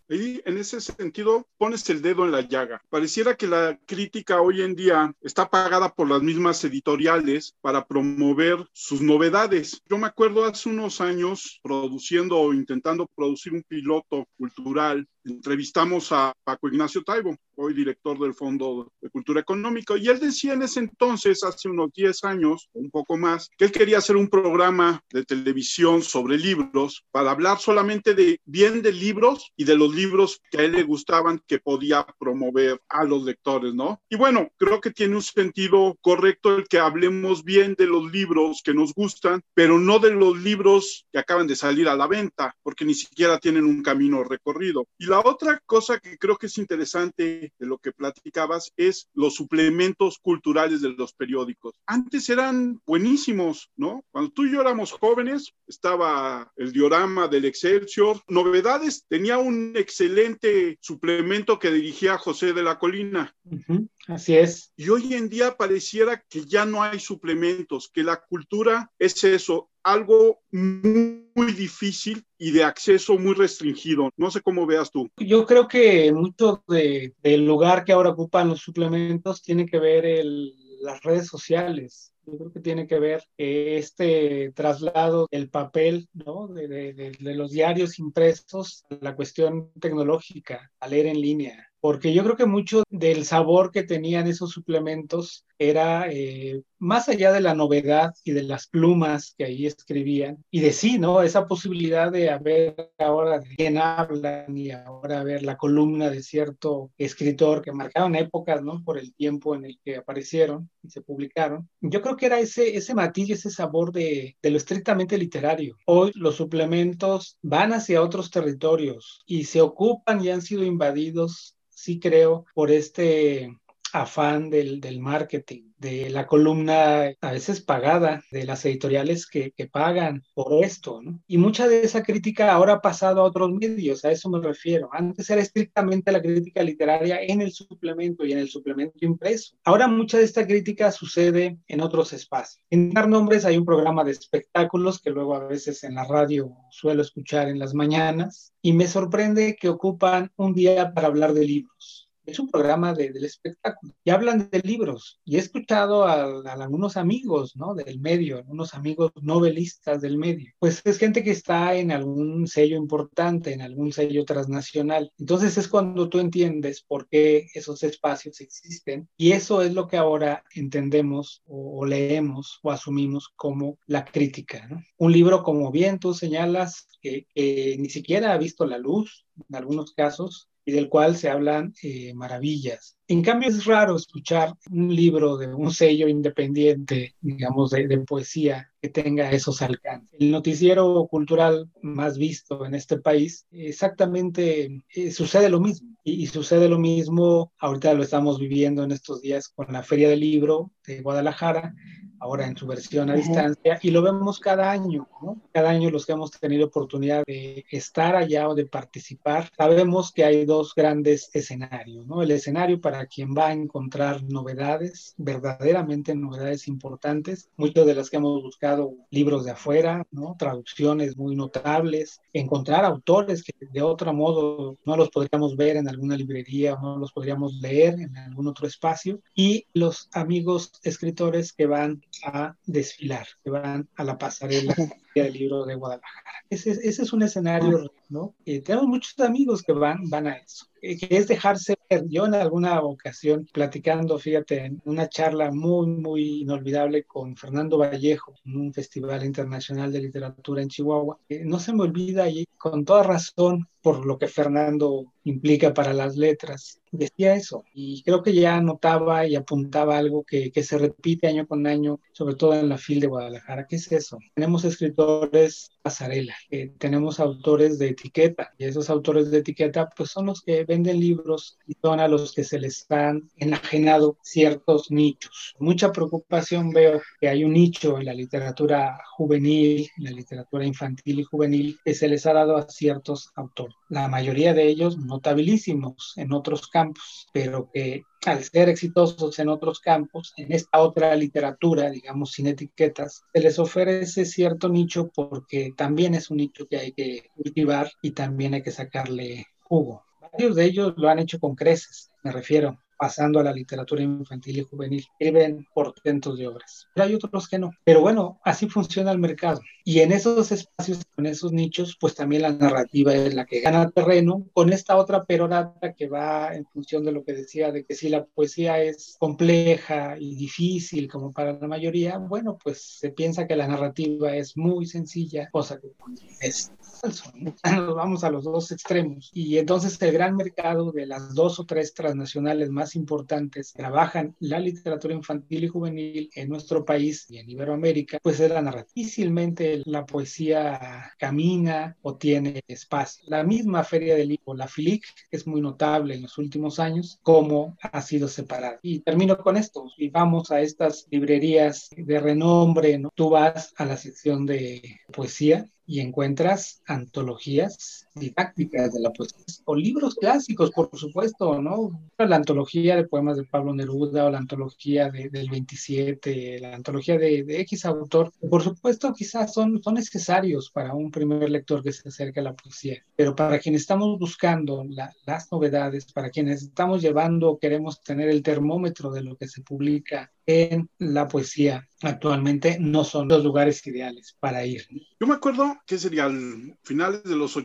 Y en ese sentido pones el dedo en la llaga. Pareciera que la crítica hoy en día está pagada por las mismas editoriales para promover sus novedades. Yo me acuerdo hace unos años produciendo o intentando producir un piloto cultural entrevistamos a Paco Ignacio Taibo, hoy director del Fondo de Cultura Económica, y él decía en ese entonces, hace unos 10 años, un poco más, que él quería hacer un programa de televisión sobre libros para hablar solamente de bien de libros y de los libros que a él le gustaban que podía promover a los lectores, ¿no? Y bueno, creo que tiene un sentido correcto el que hablemos bien de los libros que nos gustan, pero no de los libros que acaban de salir a la venta, porque ni siquiera tienen un camino recorrido. Y la otra cosa que creo que es interesante de lo que platicabas es los suplementos culturales de los periódicos. Antes eran buenísimos, ¿no? Cuando tú y yo éramos jóvenes, estaba el diorama del Excelsior. Novedades tenía un excelente suplemento que dirigía José de la Colina. Así es. Y hoy en día pareciera que ya no hay suplementos, que la cultura es eso, algo muy, difícil y de acceso muy restringido. No sé cómo veas tú. Yo creo que mucho de, del lugar que ahora ocupan los suplementos tiene que ver el, las redes sociales. Yo creo que tiene que ver este traslado del papel, ¿no? De, de, de, los diarios impresos a la cuestión tecnológica, a leer en línea porque yo creo que mucho del sabor que tenían esos suplementos era eh, más allá de la novedad y de las plumas que ahí escribían, y de sí, ¿no? Esa posibilidad de haber ahora de quién hablan y ahora ver la columna de cierto escritor que marcaron épocas, ¿no? Por el tiempo en el que aparecieron y se publicaron. Yo creo que era ese, ese matiz, ese sabor de, de lo estrictamente literario. Hoy los suplementos van hacia otros territorios y se ocupan y han sido invadidos sí creo, por este afán del, del marketing, de la columna a veces pagada, de las editoriales que, que pagan por esto. Y mucha de esa crítica ahora ha pasado a otros medios, a eso me refiero. Antes era estrictamente la crítica literaria en el suplemento y en el suplemento impreso. Ahora mucha de esta crítica sucede en otros espacios. En dar nombres hay un programa de espectáculos que luego a veces en la radio suelo escuchar en las mañanas y me sorprende que ocupan un día para hablar de libros es un programa de, del espectáculo y hablan de libros. Y he escuchado a, algunos amigos ¿no? del medio, algunos amigos novelistas del medio. Pues es gente que está en algún sello importante, en algún sello transnacional. Entonces es cuando tú entiendes por qué esos espacios existen. Y eso es lo que ahora entendemos o, leemos o asumimos como la crítica. Un libro, como bien tú señalas, que ni siquiera ha visto la luz en algunos casos, y del cual se hablan eh, maravillas. En cambio, es raro escuchar un libro de un sello independiente, digamos, de, de, poesía que tenga esos alcances. El noticiero cultural más visto en este país, exactamente eh, sucede lo mismo. Y, y, sucede lo mismo, ahorita lo estamos viviendo en estos días con la Feria del Libro de Guadalajara, ahora en su versión a uh -huh. distancia, y lo vemos cada año, ¿no? Cada año los que hemos tenido oportunidad de estar allá o de participar, sabemos que hay dos grandes escenarios, ¿no? El escenario para quien va a encontrar novedades, verdaderamente novedades importantes, muchas de las que hemos buscado libros de afuera, ¿no? Traducciones muy notables, encontrar autores que de otro modo no los podríamos ver en alguna librería no los podríamos leer en algún otro espacio, y los amigos escritores que van a desfilar, que van a la pasarela del libro de Guadalajara. Ese, ese es un escenario, ¿no? Eh, tenemos muchos amigos que van, van a eso, que es dejarse ver. Yo en alguna ocasión, platicando, fíjate, en una charla muy, muy inolvidable con Fernando Vallejo, en un festival internacional de literatura en Chihuahua, eh, no se me olvida y con toda razón por lo que Fernando implica para las letras. Decía eso y creo que ya notaba y apuntaba algo que, que se repite año con año, sobre todo en la FIL de Guadalajara. ¿Qué es eso? Tenemos escritores pasarela, eh, tenemos autores de etiqueta y esos autores de etiqueta pues son los que venden libros y son a los que se les han enajenado ciertos nichos. Mucha preocupación veo que hay un nicho en la literatura juvenil, en la literatura infantil y juvenil que se les ha dado a ciertos autores. La mayoría de ellos notabilísimos en otros campos, pero que al ser exitosos en otros campos, en esta otra literatura, digamos, sin etiquetas, se les ofrece cierto nicho porque también es un nicho que hay que cultivar y también hay que sacarle jugo. Varios de ellos lo han hecho con creces, me refiero pasando a la literatura infantil y juvenil, escriben portentos de obras. Pero hay otros que no. Pero bueno, así funciona el mercado. Y en esos espacios, en esos nichos, pues también la narrativa es la que gana terreno con esta otra perorata que va en función de lo que decía, de que si la poesía es compleja y difícil como para la mayoría, bueno, pues se piensa que la narrativa es muy sencilla, cosa que es falso. ¿no? Vamos a los dos extremos. Y entonces el gran mercado de las dos o tres transnacionales más importantes trabajan la literatura infantil y juvenil en nuestro país y en Iberoamérica, pues es la narrativa. Difícilmente la poesía camina o tiene espacio. La misma feria del libro, la FILIC, es muy notable en los últimos años, cómo ha sido separada. Y termino con esto, y vamos a estas librerías de renombre, ¿no? Tú vas a la sección de poesía y encuentras antologías didácticas de la poesía o libros clásicos, por supuesto, ¿no? La antología de poemas de Pablo Neruda o la antología de, del 27, la antología de, de, X autor, por supuesto quizás son, son necesarios para un primer lector que se acerque a la poesía, pero para quienes estamos buscando la, las novedades, para quienes estamos llevando, queremos tener el termómetro de lo que se publica en la poesía actualmente no son los lugares ideales para ir. Yo me acuerdo que sería al finales de los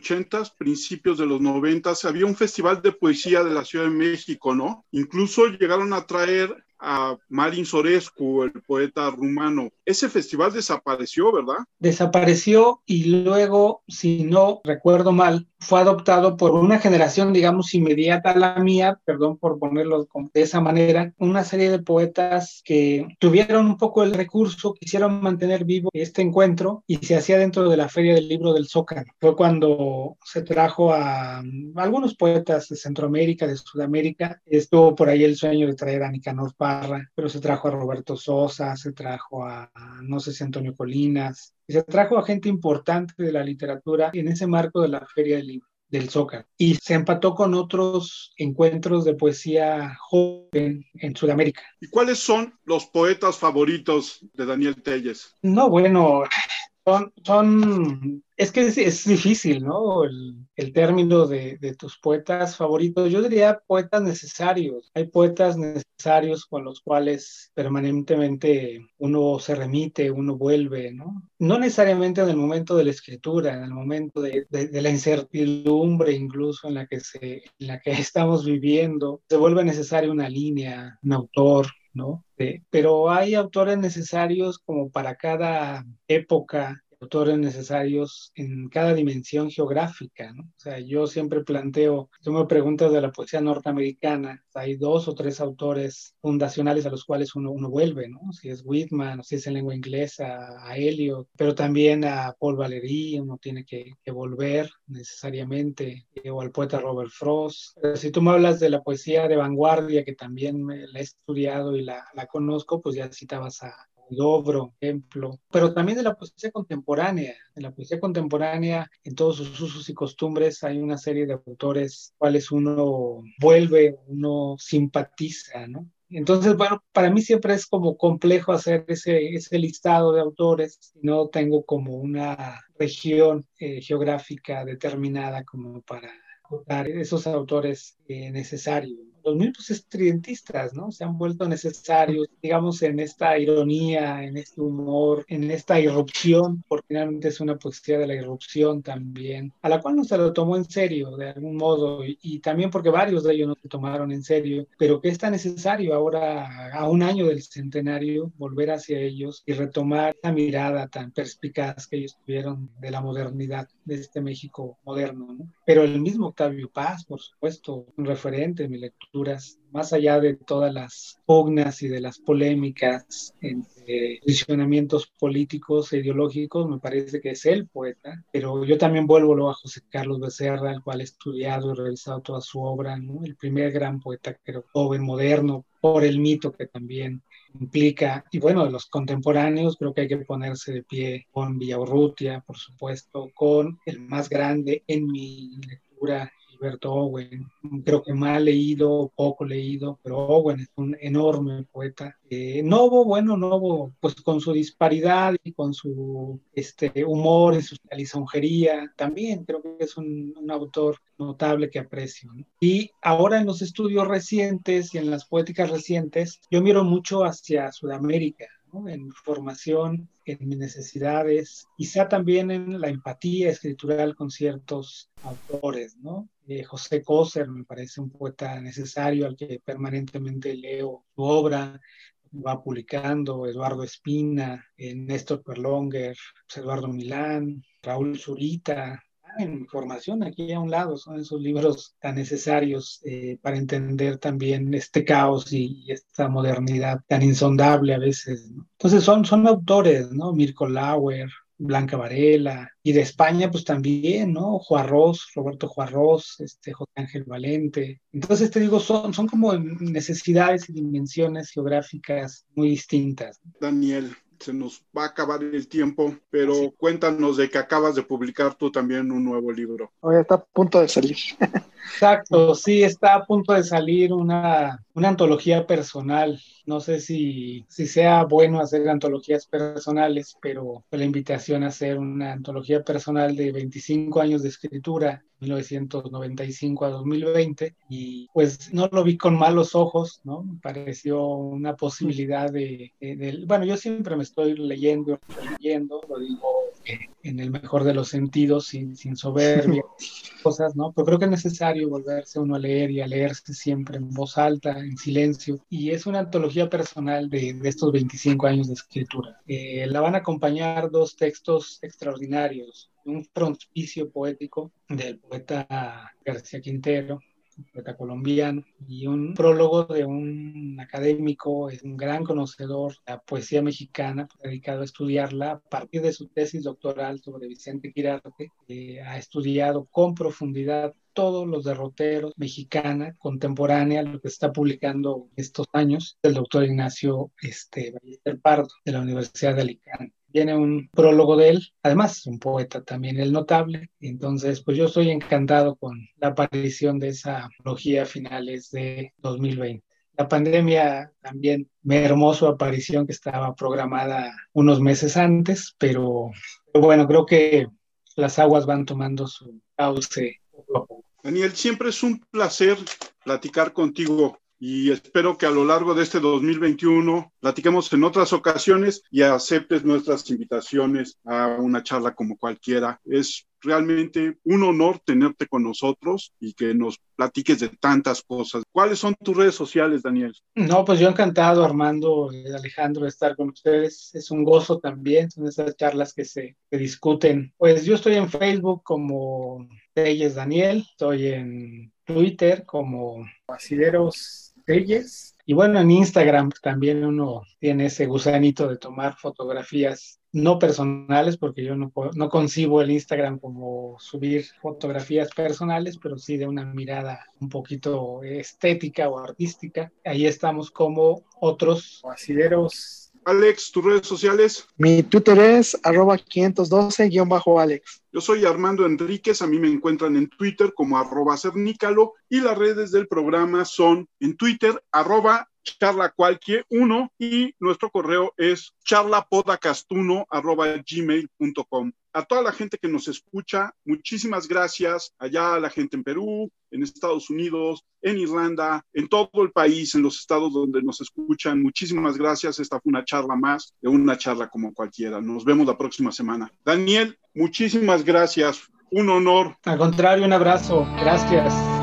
principios de los noventas, había un festival de poesía de la Ciudad de México, ¿no? Incluso llegaron a traer a Marin Sorescu, el poeta rumano. Ese festival desapareció, ¿verdad? Desapareció y luego, si no recuerdo mal, fue adoptado por una generación, digamos, inmediata a la mía, perdón por ponerlo de esa manera, una serie de poetas que tuvieron un poco el recurso, quisieron mantener vivo este encuentro y se hacía dentro de la Feria del Libro del Zócalo. Fue cuando se trajo a, algunos poetas de Centroamérica, de Sudamérica. Estuvo por ahí el sueño de traer a Nicanor Parra, pero se trajo a Roberto Sosa, se trajo a, no sé si Antonio Colinas, y se trajo a gente importante de la literatura en ese marco de la Feria del Libro del Zócalo. Y se empató con otros encuentros de poesía joven en Sudamérica. ¿Y cuáles son los poetas favoritos de Daniel Telles? No, bueno, son, son es que es, difícil, ¿no? El, término de, tus poetas favoritos. Yo diría poetas necesarios. Hay poetas necesarios con los cuales permanentemente uno se remite, uno vuelve, ¿no? No necesariamente en el momento de la escritura, en el momento de, la incertidumbre incluso en la, que se, en la que estamos viviendo, se vuelve necesaria una línea, un autor, ¿no? pero hay autores necesarios como para cada época, autores necesarios en cada dimensión geográfica, ¿no? O sea, yo siempre planteo, tú me preguntas de la poesía norteamericana, hay dos o tres autores fundacionales a los cuales uno, uno vuelve, ¿no? Si es Whitman, si es en lengua inglesa, a Eliot, pero también a Paul Valéry, uno tiene que, que volver necesariamente, eh, o al poeta Robert Frost. Pero si tú me hablas de la poesía de vanguardia, que también la he estudiado y la, la conozco, pues ya citabas a, Dobro, ejemplo, pero también de la poesía contemporánea. En la poesía contemporánea, en todos sus usos y costumbres, hay una serie de autores cuales uno vuelve, uno simpatiza, ¿no? Entonces, bueno, para mí siempre es como complejo hacer ese, ese listado de autores. No tengo como una región eh, geográfica determinada como para esos autores eh, necesarios los mismos estridentistas, ¿no? Se han vuelto necesarios, digamos, en esta ironía, en este humor, en esta irrupción, porque finalmente es una poesía de la irrupción también, a la cual no se lo tomó en serio de algún modo, y, también porque varios de ellos no se tomaron en serio, pero que es tan necesario ahora, a un año del centenario, volver hacia ellos y retomar esa mirada tan perspicaz que ellos tuvieron de la modernidad, de este México moderno, ¿no? Pero el mismo Octavio Paz, por supuesto, un referente en mi lectura más allá de todas las pugnas y de las polémicas entre posicionamientos políticos e ideológicos, me parece que es el poeta, pero yo también vuelvo a José Carlos Becerra, al cual he estudiado y revisado toda su obra, el primer gran poeta, creo, joven, moderno, por el mito que también implica, y bueno, de los contemporáneos, creo que hay que ponerse de pie con Villaurrutia, por supuesto, con el más grande en mi lectura Alberto Owen. Creo que mal leído, poco leído, pero Owen es un enorme poeta. Eh, Novo, bueno, Novo, pues con su disparidad y con su este, humor y su lisonjería, también creo que es un, autor notable que aprecio. Y ahora en los estudios recientes y en las poéticas recientes, yo miro mucho hacia Sudamérica en formación, en mis necesidades, quizá también en la empatía escritural con ciertos autores, ¿no? Eh, José Coser me parece un poeta necesario al que permanentemente leo su obra, va publicando Eduardo Espina, eh, Néstor Perlonger, Eduardo Milán, Raúl Zurita, en información aquí a un lado, son esos libros tan necesarios eh, para entender también este caos y, esta modernidad tan insondable a veces. Entonces son, son autores, ¿no? Mirko Lauer, Blanca Varela, y de España pues también, ¿no? Juarros, Roberto Juarros, este, José Ángel Valente. Entonces te digo, son, son como necesidades y dimensiones geográficas muy distintas. Daniel, se nos va a acabar el tiempo, pero cuéntanos de que acabas de publicar tú también un nuevo libro. Hoy está a punto de salir. Exacto, sí, está a punto de salir una, una antología personal. No sé si, si sea bueno hacer antologías personales, pero la invitación a hacer una antología personal de 25 años de escritura, 1995 a 2020, y pues no lo vi con malos ojos, ¿no? Pareció una posibilidad de, de, bueno, yo siempre me estoy leyendo, leyendo, lo digo en el mejor de los sentidos, sin, sin soberbia, cosas, ¿no? Pero creo que es necesario volverse uno a leer y a leerse siempre en voz alta, en silencio. Y es una antología personal de, estos 25 años de escritura. Eh, la van a acompañar dos textos extraordinarios. Un frontispicio poético del poeta García Quintero, poeta colombiano, y un prólogo de un académico, es un gran conocedor de la poesía mexicana, dedicado a estudiarla a partir de su tesis doctoral sobre Vicente Quirarte, que ha estudiado con profundidad todos los derroteros mexicana contemporánea, lo que está publicando estos años, el doctor Ignacio este, Ballester Pardo, de la Universidad de Alicante viene un prólogo de él, además un poeta también, el notable. Entonces, pues yo estoy encantado con la aparición de esa trilogía a finales de 2020. La pandemia también me hermó su aparición que estaba programada unos meses antes, pero, pero bueno, creo que las aguas van tomando su cauce. Daniel, siempre es un placer platicar contigo y espero que a lo largo de este 2021 platiquemos en otras ocasiones y aceptes nuestras invitaciones a una charla como cualquiera. Es realmente un honor tenerte con nosotros y que nos platiques de tantas cosas. ¿Cuáles son tus redes sociales, Daniel? No, pues yo encantado, Armando y Alejandro, estar con ustedes. Es un gozo también, son esas charlas que se discuten. Pues yo estoy en Facebook como Telles Daniel, estoy en Twitter como Asideros y bueno, en Instagram también uno tiene ese gusanito de tomar fotografías no personales, porque yo no, no concibo el Instagram como subir fotografías personales, pero sí de una mirada un poquito estética o artística. Ahí estamos como otros asideros Alex, tus redes sociales. Mi Twitter es arroba 512-Alex. Yo soy Armando Enríquez, a mí me encuentran en Twitter como arroba cernícalo y las redes del programa son en Twitter arroba charlacualquier1 y nuestro correo es charlapodacastuno arroba gmail.com. A toda la gente que nos escucha, muchísimas gracias. Allá a la gente en Perú, en Estados Unidos, en Irlanda, en todo el país, en los estados donde nos escuchan. Muchísimas gracias. Esta fue una charla más de una charla como cualquiera. Nos vemos la próxima semana. Daniel, muchísimas gracias. Un honor. Al contrario, un abrazo. Gracias.